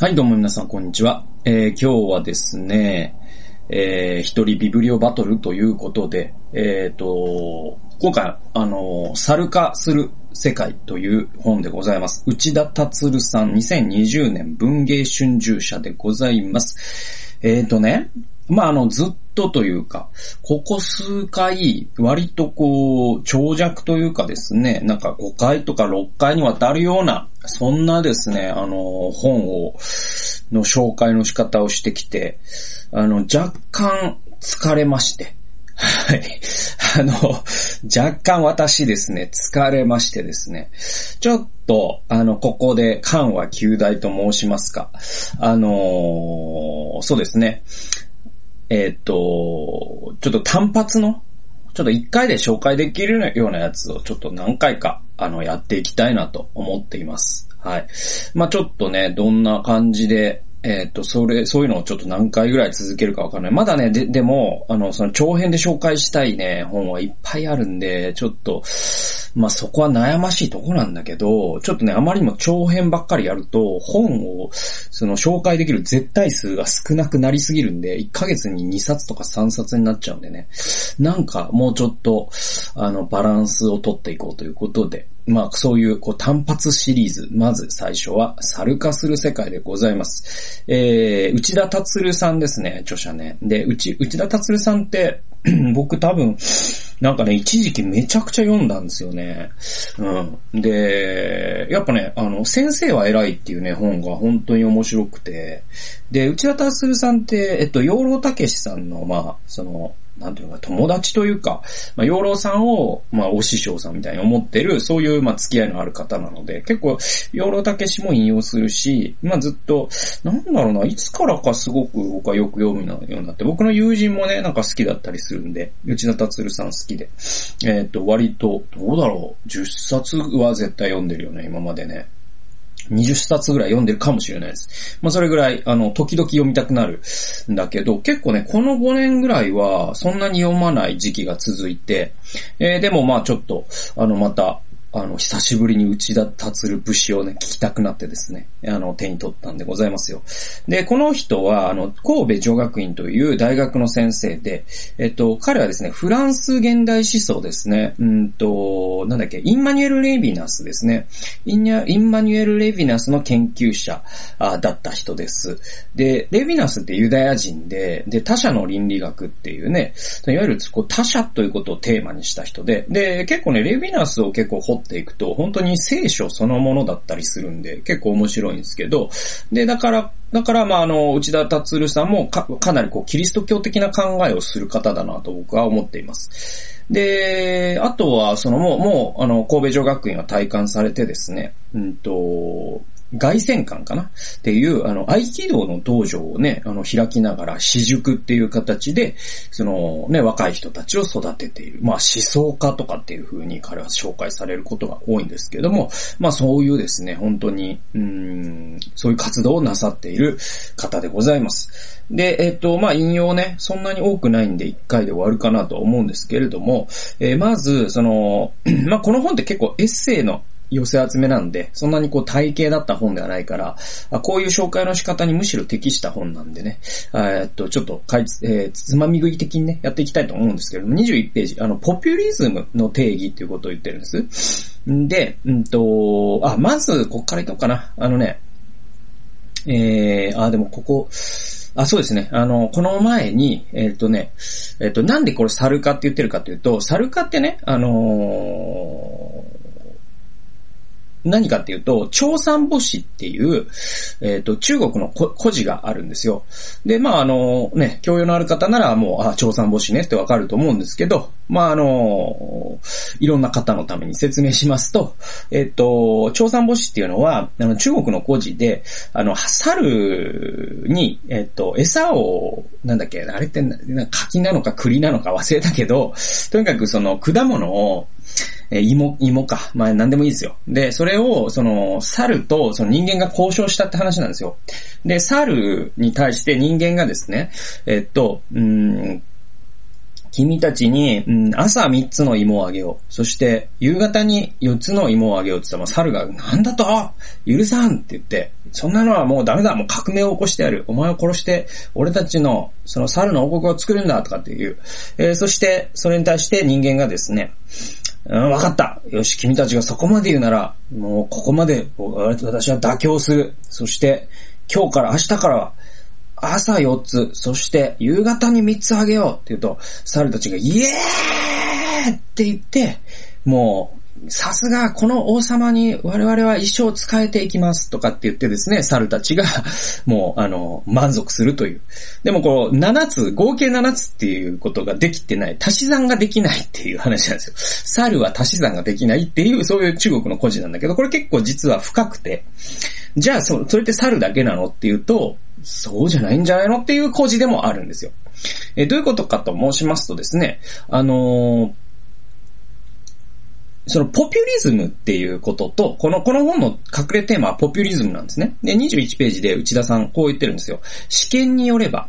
はい、どうも皆さん、こんにちは。えー今日はですね、えー一人ビブリオバトルということで、えっ、と、今回、あの、猿化する世界という本でございます。内田達さん、2020年文芸春秋社でございます。えっ、とね、まあ、あの、ずっとというか、ここ数回、割とこう、長尺というかですね、なんか5回とか6回にわたるような、そんなですね、あの、本を、の紹介の仕方をしてきて、あの、若干疲れまして、はい。あの、若干私ですね、疲れましてですね、ちょっと、あの、ここで緩和旧大と申しますか。あのーそうですね。えっ、と、ちょっと単発の、ちょっと一回で紹介できるようなやつをちょっと何回か、あの、やっていきたいなと思っています。はい。まあちょっとね、どんな感じで、えっ、と、それ、そういうのをちょっと何回ぐらい続けるかわかんない。まだね、で、でも、あの、その長編で紹介したいね、本はいっぱいあるんで、ちょっと、まあそこは悩ましいとこなんだけど、ちょっとね、あまりにも長編ばっかりやると、本を、その紹介できる絶対数が少なくなりすぎるんで、1ヶ月に2冊とか3冊になっちゃうんでね。なんか、もうちょっと、あの、バランスをとっていこうということで、まあ、そういう、こう、単発シリーズ。まず最初は、猿化する世界でございます。えー、内田達さんですね、著者ね。で、内、内田達さんって、僕多分、なんかね、一時期めちゃくちゃ読んだんですよね。うん。で、やっぱね、あの、先生は偉いっていうね、本が本当に面白くて、で、内田達さんって、えっと、養老たけしさんの、まあ、その、なんていうか、友達というか、まあ、養老さんを、まあ、お師匠さんみたいに思ってる、そういう、まあ、付き合いのある方なので、結構、養老たけしも引用するし、まあ、ずっと、なんだろうな、いつからかすごく僕はよく読むようになって、僕の友人もね、なんか好きだったりするんで、内田達さん好きで、えっ、と、割と、どうだろう、10冊は絶対読んでるよね、今までね。20冊ぐらい読んでるかもしれないです。まあそれぐらい、あの、時々読みたくなるんだけど、結構ね、この5年ぐらいは、そんなに読まない時期が続いて、えーでもまあちょっと、あの、また、あの、久しぶりに内田達る武士をね、聞きたくなってですね、あの、手に取ったんでございますよ。で、この人は、あの、神戸女学院という大学の先生で、えっと、彼はですね、フランス現代思想ですね、うんと、なんだっけ、インマニュエル・レヴィナスですね。インニャインマニュエル・レヴィナスの研究者あだった人です。で、レヴィナスってユダヤ人で、で、他者の倫理学っていうね、いわゆるこう他者ということをテーマにした人で、で、結構ね、レヴィナスを結構掘っていくと、本当に聖書そのものだったりするんで、結構面白いんですけど、で、だから、だから、まあ、あの、内田達さんもか、かなりこう、キリスト教的な考えをする方だなと僕は思っています。で、あとは、そのもう、もう、あの、神戸女学院は体感されてですね、うんと、外戦館かな？っていう、あの、合気道の道場をね、あの、開きながら、私塾っていう形で、その、ね、若い人たちを育てている。まあ、思想家とかっていう風に彼は紹介されることが多いんですけれども、まあ、そういうですね、本当に、うん、そういう活動をなさっている方でございます。で、えっ、と、まあ、引用ね、そんなに多くないんで、一回で終わるかなと思うんですけれども、えーまず、その、まあ、この本って結構エッセイの寄せ集めなんで、そんなにこう体系だった本ではないから、こういう紹介の仕方にむしろ適した本なんでね、えっと、ちょっとかいつ、えーつまみ食い的にね、やっていきたいと思うんですけども、21ページ、あの、ポピュリズムの定義っていうことを言ってるんです。んで、うんと、あ、まず、こっからいこうかな。あのね、えー、あ、でもここ、あ、そうですね。あの、この前に、えっ、とね、えっ、と、なんでこれ猿化って言ってるかというと、猿化ってね、あのー何かっていうと、長三母子っていう、えっ、と、中国の古事があるんですよ。で、まあ、あの、ね、教養のある方ならもう、あ、長三母子ねってわかると思うんですけど、まあ、あの、いろんな方のために説明しますと、えっ、と、長三母子っていうのは、あの、中国の古事で、あの、猿に、えっ、と、餌を、なんだっけ、あれって、柿なのか栗なのか忘れたけど、とにかくその果物を、えー芋、芋か。まあ何でもいいですよ。で、それを、その、猿とその人間が交渉したって話なんですよ。で、猿に対して人間がですね、えっと、うん、君たちに、うん、朝3つの芋をあげよう。そして、夕方に4つの芋をあげようって言ったら、猿が、なんだと許さんって言って、そんなのはもうダメだもう革命を起こしてやるお前を殺して、俺たちの、その猿の王国を作るんだとかっていう。えー、そして、それに対して人間がですね、うん、わかった。よし、君たちがそこまで言うなら、もうここまで私は妥協する。そして、今日から明日からは、朝4つ、そして夕方に3つあげようって言うと、猿たちがイエーイって言って、もう、さすがこの王様に我々は一生使えていきますとかって言ってですね、猿たちが もう、あの、満足するという。でもこう、7つ、合計7つっていうことができてない、足し算ができないっていう話なんですよ。猿は足し算ができないっていう、そういう中国の故事なんだけど、これ結構実は深くて、じゃあそ、それって猿だけなのっていうと、そうじゃないんじゃないのっていう故事でもあるんですよ。えどういうことかと申しますとですね、あのー、そのポピュリズムっていうことと、この、この本の隠れテーマはポピュリズムなんですね。で、21ページで内田さんこう言ってるんですよ。試験によれば、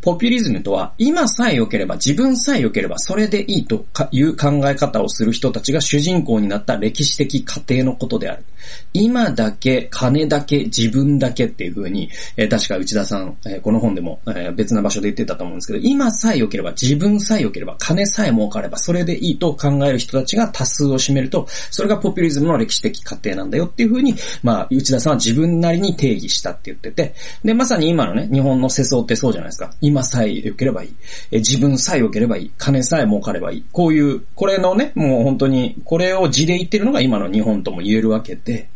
ポピュリズムとは、今さえ良ければ、自分さえ良ければ、それでいいという考え方をする人たちが主人公になった歴史的過程のことである。今だけ、金だけ、自分だけっていう風に、え、確か内田さん、え、この本でも、え、別な場所で言ってたと思うんですけど、今さえ良ければ、自分さえ良ければ、金さえ儲かれば、それでいいと考える人たちが多数を占めると、それがポピュリズムの歴史的過程なんだよっていう風に、まあ、内田さんは自分なりに定義したって言ってて、で、まさに今のね、日本の世相ってそうじゃないですか。今さえ良ければいい。え自分さえ良ければいい。金さえ儲かればいい。こういう、これのね、もう本当に、これを字で言ってるのが今の日本とも言えるわけで、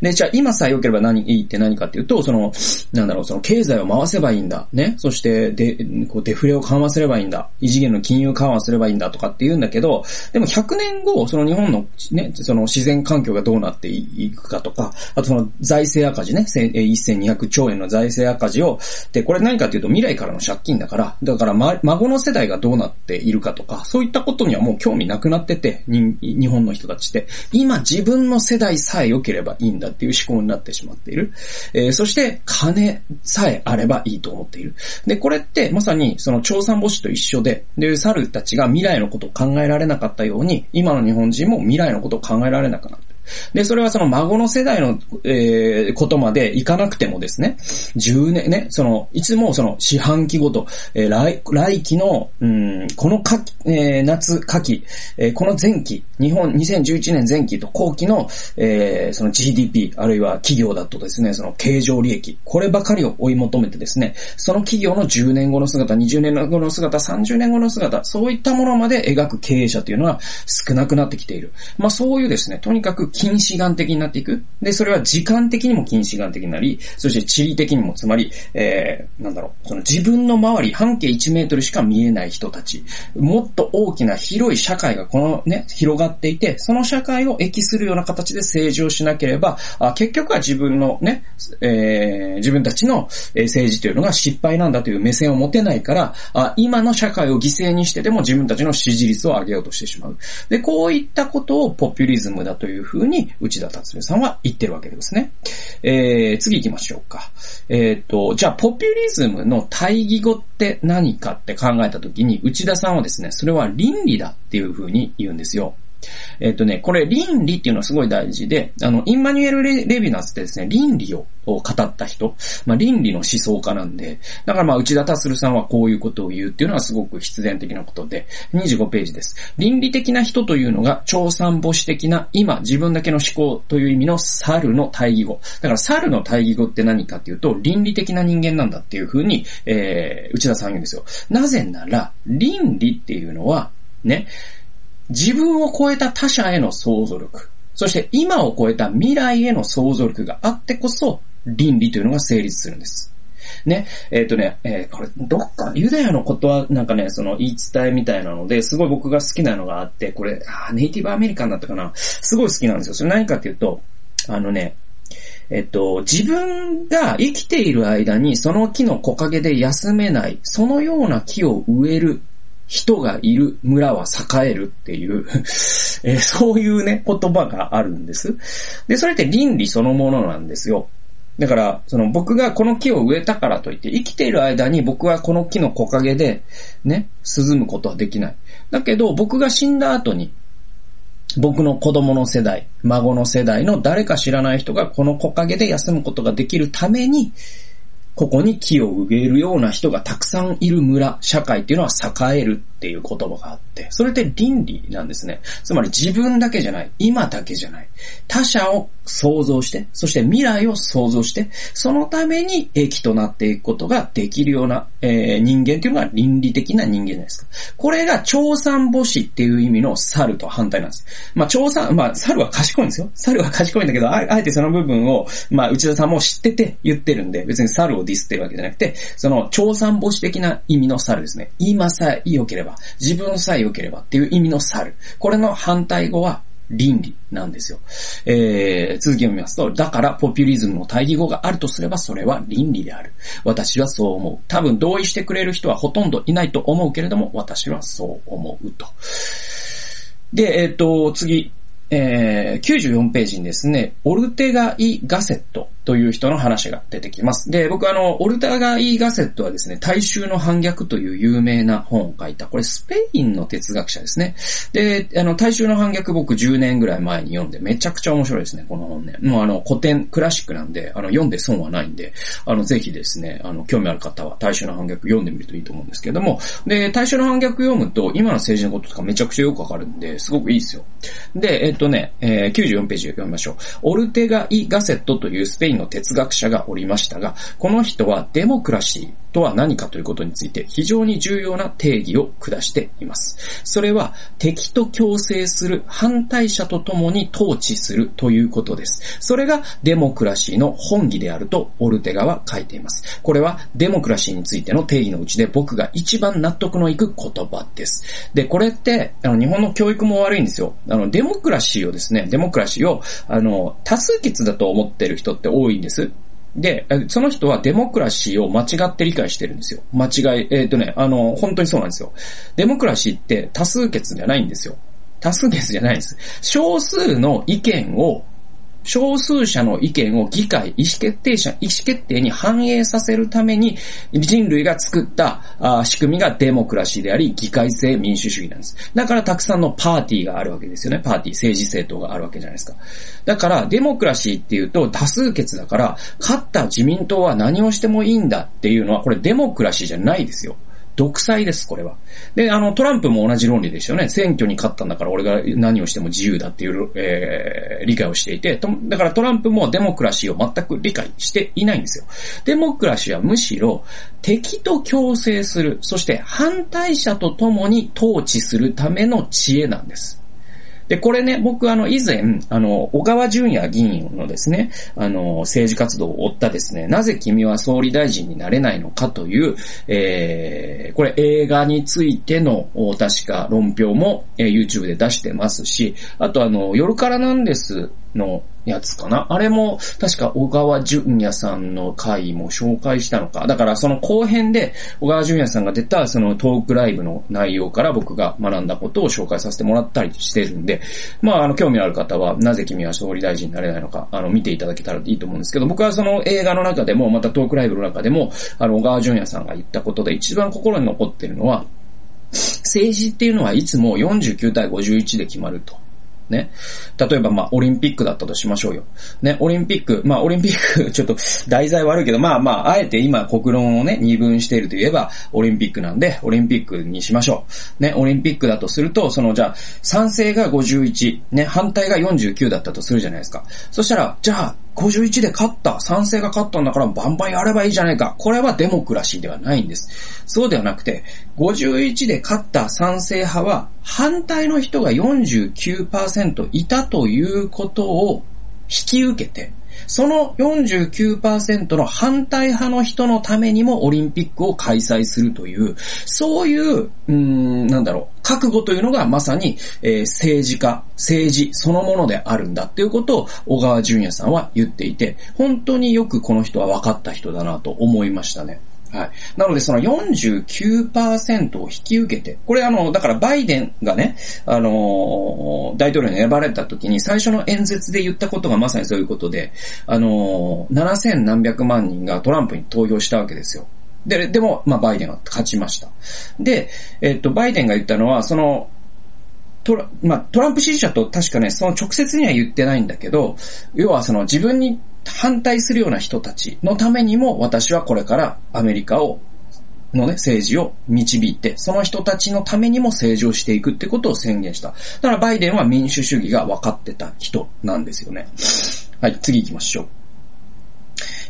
で、じゃあ今さえ良ければ何、いいって何かっていうと、その、なんだろう、その経済を回せばいいんだ。ね。そして、で、こうデフレを緩和すればいいんだ。異次元の金融緩和すればいいんだとかって言うんだけど、でも100年後、その日本のね、その自然環境がどうなっていくかとか、あとその財政赤字ね、1200兆円の財政赤字を、で、これ何かっていうと未来からの借金だから、だから、ま、孫の世代がどうなっているかとか、そういったことにはもう興味なくなってて、日本の人たちって、今自分の世代さえ良ければいいんだっていう思考になってしまっている。えー、そして、金さえあればいいと思っている。で、これってまさにその調査母子と一緒で、で、猿たちが未来のことを考えられなかったように、今の日本人も未来のことを考えられなくなった。で、それはその孫の世代の、えー、ことまでいかなくてもですね、10年ね、その、いつもその四半期ごと、えー、来、来期の、うん、この夏、えー、夏、夏季、えー、この前期、日本2011年前期と後期の、えー、その GDP、あるいは企業だとですね、その経常利益、こればかりを追い求めてですね、その企業の10年後の姿、20年後の姿、30年後の姿、そういったものまで描く経営者というのは少なくなってきている。まあそういうですね、とにかく近視眼的になっていく。で、それは時間的にも近視眼的になり、そして地理的にも、つまり、えー、なんだろう、その自分の周り、半径1メートルしか見えない人たち、もっと大きな広い社会がこのね、広がっていて、その社会を益するような形で政治をしなければ、あ結局は自分のね、えー、自分たちの政治というのが失敗なんだという目線を持てないから、あ今の社会を犠牲にしてでも自分たちの支持率を上げようとしてしまう。で、こういったことをポピュリズムだというふうに内田達夫さんは言ってるわけですね。えー、次行きましょうか。えっ、ー、と、じゃあ、ポピュリズムの対義語って何かって考えたときに、内田さんはですね、それは倫理だっていうふうに言うんですよ。えっとね、これ倫理っていうのはすごい大事で、あの、インマニュエル・レレヴィナスってですね、倫理を語った人、まあ、倫理の思想家なんで、だからまあ、内田達さんはこういうことを言うっていうのはすごく必然的なことで、25ページです。倫理的な人というのが、超散母子的な、今、自分だけの思考という意味の猿の対義語。だから猿の対義語って何かっていうと、倫理的な人間なんだっていうふうに、えー、内田さん言うんですよ。なぜなら、倫理っていうのは、ね、自分を超えた他者への想像力、そして今を超えた未来への想像力があってこそ、倫理というのが成立するんです。ね、えっ、ー、とね、えー、これ、どっか、ユダヤのことはなんかね、その言い伝えみたいなので、すごい僕が好きなのがあって、これ、ネイティブアメリカンだったかな。すごい好きなんですよ。それ何かっていうと、あのね、えっと、自分が生きている間にその木の木陰で休めない、そのような木を植える人がいる村は栄えるっていう えー、そういうね、言葉があるんです。で、それって倫理そのものなんですよ。だから、その僕がこの木を植えたからといって、生きている間に僕はこの木の木陰で、ね、涼むことはできない。だけど、僕が死んだ後に、僕の子供の世代、孫の世代の誰か知らない人がこの木陰で休むことができるために、ここに木を植えるような人がたくさんいる村、社会っていうのは栄える。っていう言葉があって、それって倫理なんですね。つまり自分だけじゃない、今だけじゃない。他者を想像して、そして未来を想像して、そのために益となっていくことができるような、えー、人間っていうのが倫理的な人間じゃないですか。これが長三母子っていう意味の猿と反対なんです。まあ、長三、まあ、猿は賢いんですよ。猿は賢いんだけど、あえてその部分を、まあ、内田さんも知ってて言ってるんで、別に猿をディスってるわけじゃなくて、その長三母子的な意味の猿ですね。今さえ良ければ、自分さえ良ければっていう意味の猿。これの反対語は、倫理なんですよ。えー、続きを見ますと、だからポピュリズムの対義語があるとすればそれは倫理である。私はそう思う。多分同意してくれる人はほとんどいないと思うけれども、私はそう思うと。で、えっ、ー、と、次、えー、94ページにですね、オルテガ・イ・ガセットという人の話が出てきます。で、僕あの、オルテガ・イ・ガセットはですね、大衆の反逆という有名な本を書いた、これスペインの哲学者ですね。で、あの、大衆の反逆僕10年ぐらい前に読んでめちゃくちゃ面白いですね、この本ね。もうあの、古典、クラシックなんで、あの、読んで損はないんで、あの、ぜひですね、あの、興味ある方は大衆の反逆読んでみるといいと思うんですけれども、で、大衆の反逆読むと、今の政治のこととかめちゃくちゃよくわかるんで、すごくいいですよ。で、えっとね、えー、94ページ読みましょう。オルテガ・イ・ガセットというスペインの哲学者がおりましたが、この人はデモクラシーとは何かということについて非常に重要な定義を下しています。それは敵と共生する反対者と共に統治するということです。それがデモクラシーの本義であるとオルテガは書いています。これはデモクラシーについての定義のうちで僕が一番納得のいく言葉です。で、これって、あの、日本の教育も悪いんですよ。あの、デモクラシーをですね、デモクラシーを、あの、多数決だと思ってる人って多いんです。で、その人はデモクラシーを間違って理解してるんですよ。間違い、えっ、ー、とね、あの、本当にそうなんですよ。デモクラシーって多数決じゃないんですよ。多数決じゃないんです。少数の意見を少数者の意見を議会、意思決定者、意思決定に反映させるために人類が作ったあ仕組みがデモクラシーであり、議会制民主主義なんです。だからたくさんのパーティーがあるわけですよね。パーティー、政治政党があるわけじゃないですか。だから、デモクラシーっていうと多数決だから、勝った自民党は何をしてもいいんだっていうのは、これデモクラシーじゃないですよ。独裁です、これは。で、あの、トランプも同じ論理ですよね。選挙に勝ったんだから俺が何をしても自由だっていう、えー、理解をしていて、だからトランプもデモクラシーを全く理解していないんですよ。デモクラシーはむしろ敵と共生する、そして反対者と共に統治するための知恵なんです。で、これね、僕あの、以前、あの、小川淳也議員のですね、あの、政治活動を追ったですね、なぜ君は総理大臣になれないのかという、えー、これ映画についての、確か論評も、えー、YouTube で出してますし、あとあの、夜からなんですのやつかなあれも、確か小川淳也さんの回も紹介したのか。だからその後編で、小川淳也さんが出たそのトークライブの内容から僕が学んだことを紹介させてもらったりしてるんで、まあ、あの、興味のある方は、なぜ君は総理大臣になれないのか、あの、見ていただけたらいいと思うんですけど、僕はその映画の中でも、またトークライブの中でも、あの、小川淳也さんが言ったことで一番心に残ってるのは、政治っていうのはいつも49対51で決まると。ね。例えば、まあ、オリンピックだったとしましょうよ。ね、オリンピック、まあ、オリンピック、ちょっと、題材悪いけど、まあまあ、あえて今、国論をね、二分しているといえば、オリンピックなんで、オリンピックにしましょう。ね、オリンピックだとすると、その、じゃあ、賛成が51、ね、反対が49だったとするじゃないですか。そしたら、じゃあ、51で勝った、賛成が勝ったんだからバンバンやればいいじゃないか。これはデモクラシーではないんです。そうではなくて、51で勝った賛成派は、反対の人が49%いたということを引き受けて、その49%の反対派の人のためにもオリンピックを開催するという、そういう、うん、なんだろう、覚悟というのがまさに、えー、政治家、政治そのものであるんだっていうことを小川淳也さんは言っていて、本当によくこの人は分かった人だなと思いましたね。はい。なのでその49%を引き受けて、これあの、だからバイデンがね、あの、大統領に選ばれた時に最初の演説で言ったことがまさにそういうことで、あのー、7000何百万人がトランプに投票したわけですよ。で、でも、まあ、バイデンは勝ちました。で、えっと、バイデンが言ったのは、その、トラ、まあ、トランプ支持者と確かね、その直接には言ってないんだけど、要はその自分に反対するような人たちのためにも私はこれからアメリカをのね、政治を導いて、その人たちのためにも政治をしていくってことを宣言した。だからバイデンは民主主義が分かってた人なんですよね。はい、次行きましょう。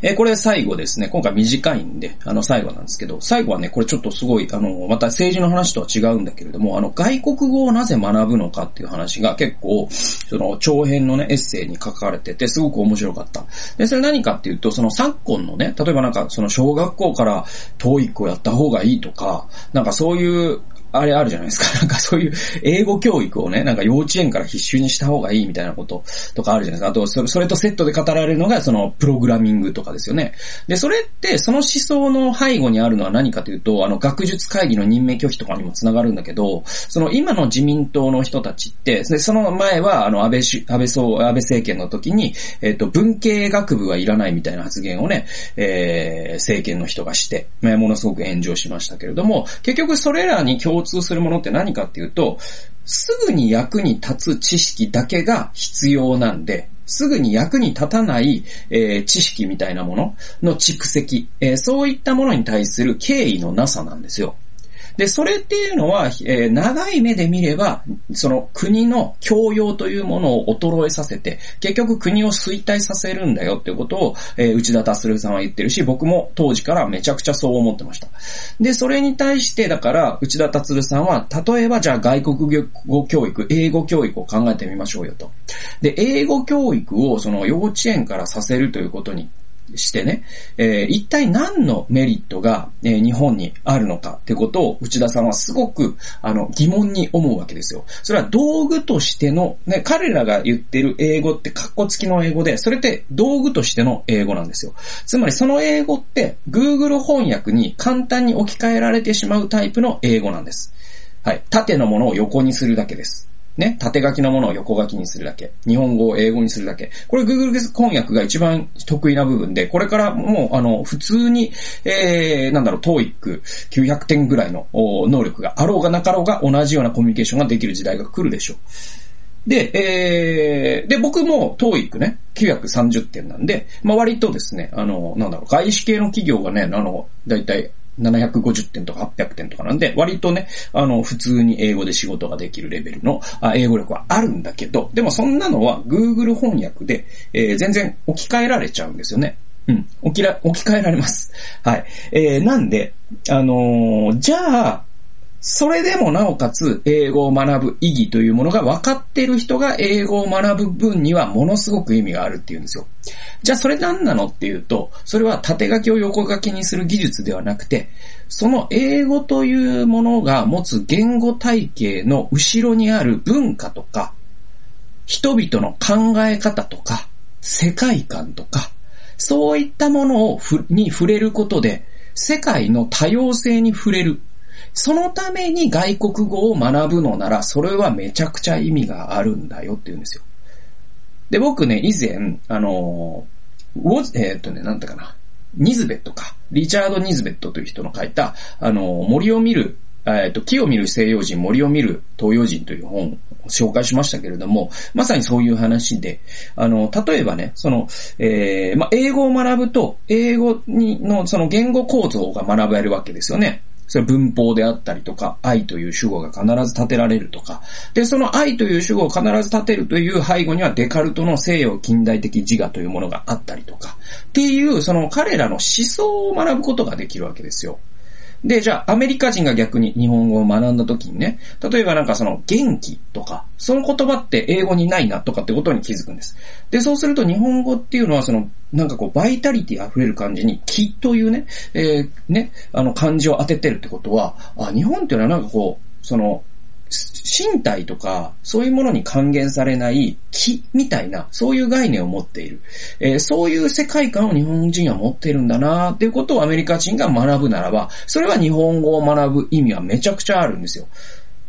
えー、これ最後ですね。今回短いんで、あの最後なんですけど、最後はね、これちょっとすごい、あの、また政治の話とは違うんだけれども、あの、外国語をなぜ学ぶのかっていう話が結構、その、長編のね、エッセイに書かれてて、すごく面白かった。で、それ何かっていうと、その昨今のね、例えばなんか、その小学校から TOEIC をやった方がいいとか、なんかそういうあれあるじゃないですか。なんかそういう英語教育をね、なんか幼稚園から必修にした方がいいみたいなこととかあるじゃないですか。あと、それとセットで語られるのがそのプログラミングとかですよね。で、それってその思想の背後にあるのは何かというと、あの学術会議の任命拒否とかにもつながるんだけど、その今の自民党の人たちって、でその前はあの安倍安倍総、安倍政権の時に、えっ、と、文系学部はいらないみたいな発言をね、えー、政権の人がして、ものすごく炎上しましたけれども、結局それらに共通するものって何かっていうと、すぐに役に立つ知識だけが必要なんで、すぐに役に立たない、えー、知識みたいなものの蓄積、えー、そういったものに対する敬意のなさなんですよ。で、それっていうのは、えー、長い目で見れば、その国の教養というものを衰えさせて、結局国を衰退させるんだよっていうことを、えー、内田達郎さんは言ってるし、僕も当時からめちゃくちゃそう思ってました。で、それに対して、だから、内田達郎さんは、例えばじゃあ外国語教育、英語教育を考えてみましょうよと。で、英語教育をその幼稚園からさせるということにしてね、えー、一体何のメリットが、えー、日本にあるのかってことを内田さんはすごくあの疑問に思うわけですよ。それは道具としての、ね、彼らが言ってる英語ってカッコ付きの英語で、それって道具としての英語なんですよ。つまりその英語って Google 翻訳に簡単に置き換えられてしまうタイプの英語なんです。はい。縦のものを横にするだけです。ね、縦書きのものを横書きにするだけ。日本語を英語にするだけ。これ Google 翻訳が一番得意な部分で、これからもう、あの、普通に、えー、なんだろう、TOEIC900 点ぐらいの能力があろうがなかろうが同じようなコミュニケーションができる時代が来るでしょう。で、えー、で、僕も TOEIC ね、930点なんで、まあ、割とですね、あの、なんだろう、外資系の企業がね、あの、だいたい750点とか800点とかなんで、割とね、あの、普通に英語で仕事ができるレベルの英語力はあるんだけど、でもそんなのは Google 翻訳で、えー、全然置き換えられちゃうんですよね。うん。置きら、置き換えられます。はい。えー、なんで、あのー、じゃあ、それでもなおかつ英語を学ぶ意義というものが分かっている人が英語を学ぶ分にはものすごく意味があるっていうんですよ。じゃあそれ何なのっていうと、それは縦書きを横書きにする技術ではなくて、その英語というものが持つ言語体系の後ろにある文化とか、人々の考え方とか、世界観とか、そういったものをに触れることで、世界の多様性に触れるそのために外国語を学ぶのなら、それはめちゃくちゃ意味があるんだよって言うんですよ。で、僕ね、以前、あの、ウォズ、えー、っとね、なんだかな。ニズベットか。リチャード・ニズベットという人の書いた、あの、森を見る、えっと、木を見る西洋人、森を見る東洋人という本を紹介しましたけれども、まさにそういう話で、あの、例えばね、その、えー、まあ、英語を学ぶと、英語にの、その言語構造が学べるわけですよね。それ文法であったりとか、愛という主語が必ず立てられるとか、で、その愛という主語を必ず立てるという背後にはデカルトの西洋近代的自我というものがあったりとか、っていう、その彼らの思想を学ぶことができるわけですよ。で、じゃあ、アメリカ人が逆に日本語を学んだ時にね、例えばなんかその元気とか、その言葉って英語にないなとかってことに気づくんです。で、そうすると日本語っていうのはその、なんかこう、バイタリティ溢れる感じに、気というね、えー、ね、あの漢字を当ててるってことは、あ、日本っていうのはなんかこう、その、身体とか、そういうものに還元されない気みたいな、そういう概念を持っている。えー、そういう世界観を日本人は持っているんだなっていうことをアメリカ人が学ぶならば、それは日本語を学ぶ意味はめちゃくちゃあるんですよ。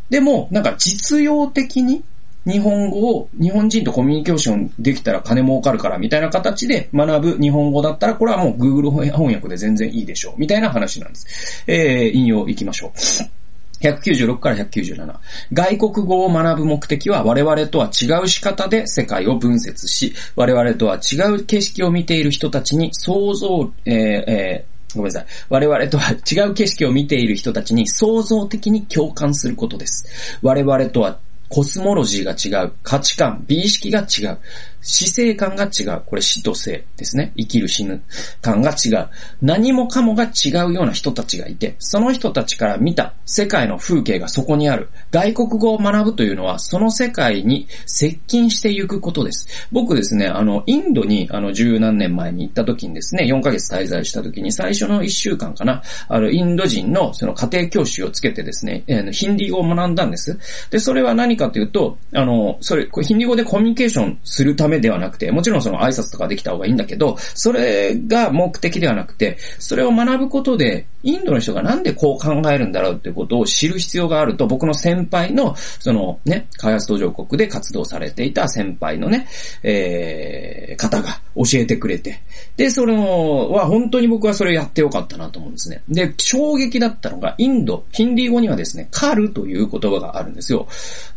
でも、なんか実用的に日本語を日本人とコミュニケーションできたら金儲かるからみたいな形で学ぶ日本語だったら、これはもう Google 翻訳で全然いいでしょう。みたいな話なんです。えー、引用いきましょう。196から197。外国語を学ぶ目的は我々とは違う仕方で世界を分節し、我々とは違う景色を見ている人たちに想像、えーえー、ごめんなさい。我々とは違う景色を見ている人たちに創造的に共感することです。我々とはコスモロジーが違う。価値観、美意識が違う。死生観が違う。これ死と生ですね。生きる死ぬ感が違う。何もかもが違うような人たちがいて、その人たちから見た世界の風景がそこにある。外国語を学ぶというのは、その世界に接近していくことです。僕ですね、あの、インドに、あの、十何年前に行った時にですね、4ヶ月滞在した時に、最初の1週間かな、あの、インド人のその家庭教師をつけてですね、えー、ヒンディー語を学んだんです。で、それは何かというと、あの、それ、ヒンディー語でコミュニケーションするためではなくて、もちろんその挨拶とかできた方がいいんだけど、それが目的ではなくて、それを学ぶことで、インドの人がなんでこう考えるんだろうっていうことを知る必要があると、僕の先輩の、そのね、開発途上国で活動されていた先輩のね、えー、方が教えてくれて、で、それは本当に僕はそれやってよかったなと思うんですね。で、衝撃だったのが、インド、ヒンディー語にはですね、カルという言葉があるんですよ。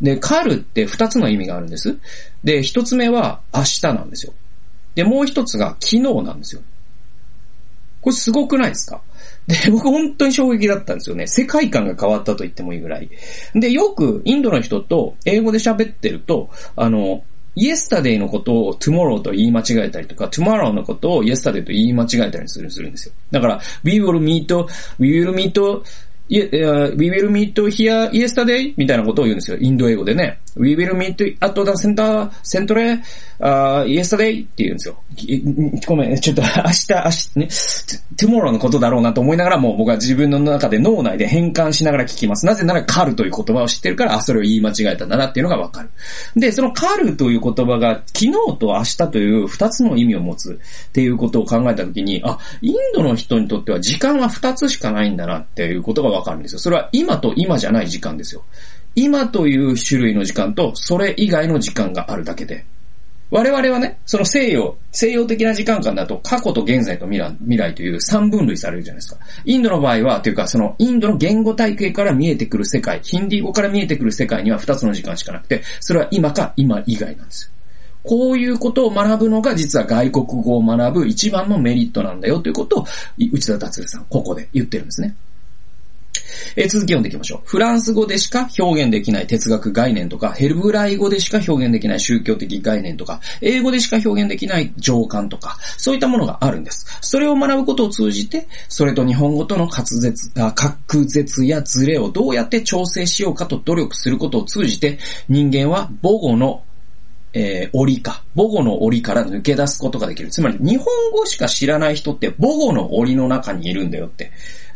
で、カルって二つの意味があるんです。で、一つ目は明日なんですよ。で、もう一つが昨日なんですよ。これすごくないですか？で、僕本当に衝撃だったんですよね。世界観が変わったと言ってもいいぐらい。で、よくインドの人と英語で喋ってると、あの、イエスタデイのことを tomorrow と言い間違えたりとか、tomorrow のことをイエスタデイと言い間違えたりするんですよ。だから、we will meet, we will meet We will meet here yesterday? みたいなことを言うんですよ。インド英語でね。We will meet at the center, centre, uh, yesterday? って言うんですよ。ごめん、ちょっと明日、明日、ね、tomorrow のことだろうなと思いながらも僕は自分の中で脳内で変換しながら聞きます。なぜならカルという言葉を知ってるから、あ、それを言い間違えたんだなっていうのがわかる。で、そのカルという言葉が昨日と明日という二つの意味を持つっていうことを考えたときに、あ、インドの人にとっては時間は二つしかないんだなっていうことがわかるんですよ。それは今と今じゃない時間ですよ。今という種類の時間と、それ以外の時間があるだけで。我々はね、その西洋、西洋的な時間観だと過去と現在と未来未来という三分類されるじゃないですか。インドの場合は、というかそのインドの言語体系から見えてくる世界、ヒンディー語から見えてくる世界には二つの時間しかなくて、それは今か今以外なんですよ。こういうことを学ぶのが実は外国語を学ぶ一番のメリットなんだよということを内田達也さん、ここで言ってるんですね。えー、続き読んでいきましょう。フランス語でしか表現できない哲学概念とか、ヘルブライ語でしか表現できない宗教的概念とか、英語でしか表現できない情感とか、そういったものがあるんです。それを学ぶことを通じて、それと日本語との滑舌、あ滑舌やズレをどうやって調整しようかと努力することを通じて、人間は母語のえー、檻か。母語の檻から抜け出すことができる。つまり、日本語しか知らない人って母語の檻の中にいるんだよって。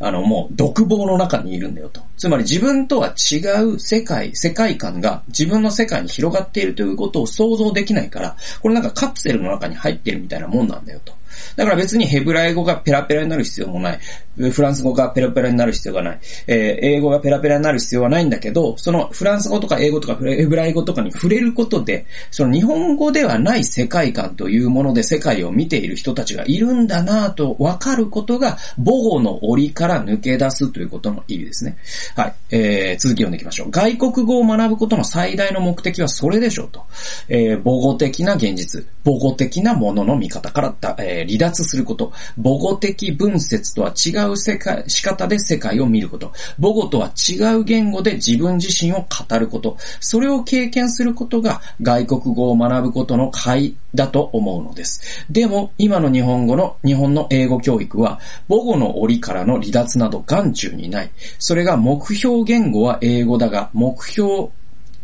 あの、もう、独房の中にいるんだよと。つまり自分とは違う世界、世界観が自分の世界に広がっているということを想像できないから、これなんかカプセルの中に入ってるみたいなもんなんだよと。だから別にヘブライ語がペラペラになる必要もない。フランス語がペラペラになる必要がない。えー、英語がペラペラになる必要はないんだけど、そのフランス語とか英語とかヘブライ語とかに触れることで、その日本語ではない世界観というもので世界を見ている人たちがいるんだなぁと分かることが母語の檻から抜け出すということの意味ですね。はい。えー、続き読んでいきましょう。外国語を学ぶことの最大の目的はそれでしょうと。えー、母語的な現実、母語的なものの見方からた、えー、離脱すること。母語的分節とは違う世界、仕方で世界を見ること。母語とは違う言語で自分自身を語ること。それを経験することが外国語を学ぶことの解だと思うのです。でも、今の日本語の、日本の英語教育は、母語の折からの離脱など眼中にない。それが目標言語は英語だが、目標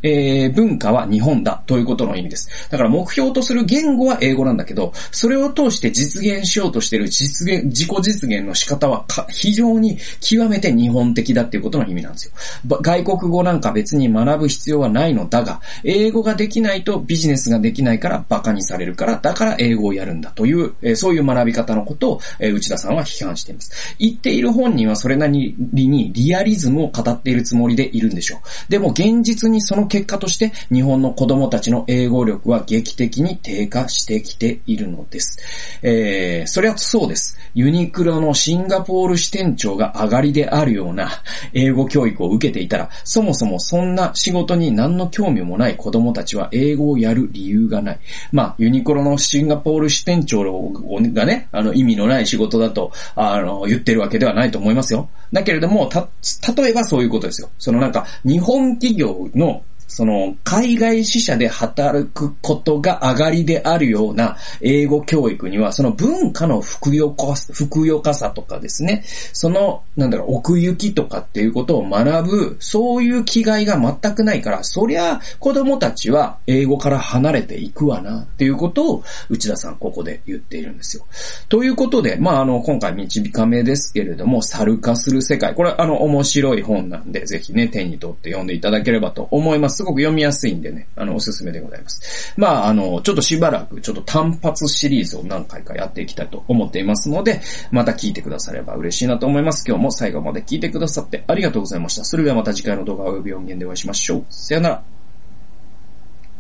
えー、文化は日本だということの意味です。だから目標とする言語は英語なんだけど、それを通して実現しようとしている実現、自己実現の仕方は非常に極めて日本的だっていうことの意味なんですよ。外国語なんか別に学ぶ必要はないのだが、英語ができないとビジネスができないから馬鹿にされるから、だから英語をやるんだという、えー、そういう学び方のことを、えー、内田さんは批判しています。言っている本人はそれなりにリアリズムを語っているつもりでいるんでしょう。でも現実にその結果として日本の子供たちの英語力は劇的に低下してきているのです。えー、それはそうです。ユニクロのシンガポール支店長が上がりであるような英語教育を受けていたら、そもそもそんな仕事に何の興味もない子供たちは英語をやる理由がない。まあ、ユニクロのシンガポール支店長がね、あの意味のない仕事だと、あの、言ってるわけではないと思いますよ。だけれども、た、例えばそういうことですよ。そのなんか、日本企業のその、海外支社で働くことが上がりであるような英語教育には、その文化のふくよか、ふくよかさとかですね、その、なんだろう、奥行きとかっていうことを学ぶ、そういう気概が全くないから、そりゃ、子供たちは英語から離れていくわな、っていうことを、内田さんここで言っているんですよ。ということで、まあ、あの、今回短めですけれども、猿化する世界。これ、あの、面白い本なんで、ぜひね、手に取って読んでいただければと思います。すごく読みやすいんでね、あの、おすすめでございます。まあ、あの、ちょっとしばらく、ちょっと単発シリーズを何回かやっていきたいと思っていますので、また聞いてくだされば嬉しいなと思います。今日も最後まで聞いてくださってありがとうございました。それではまた次回の動画及び音源でお会いしましょう。さよなら。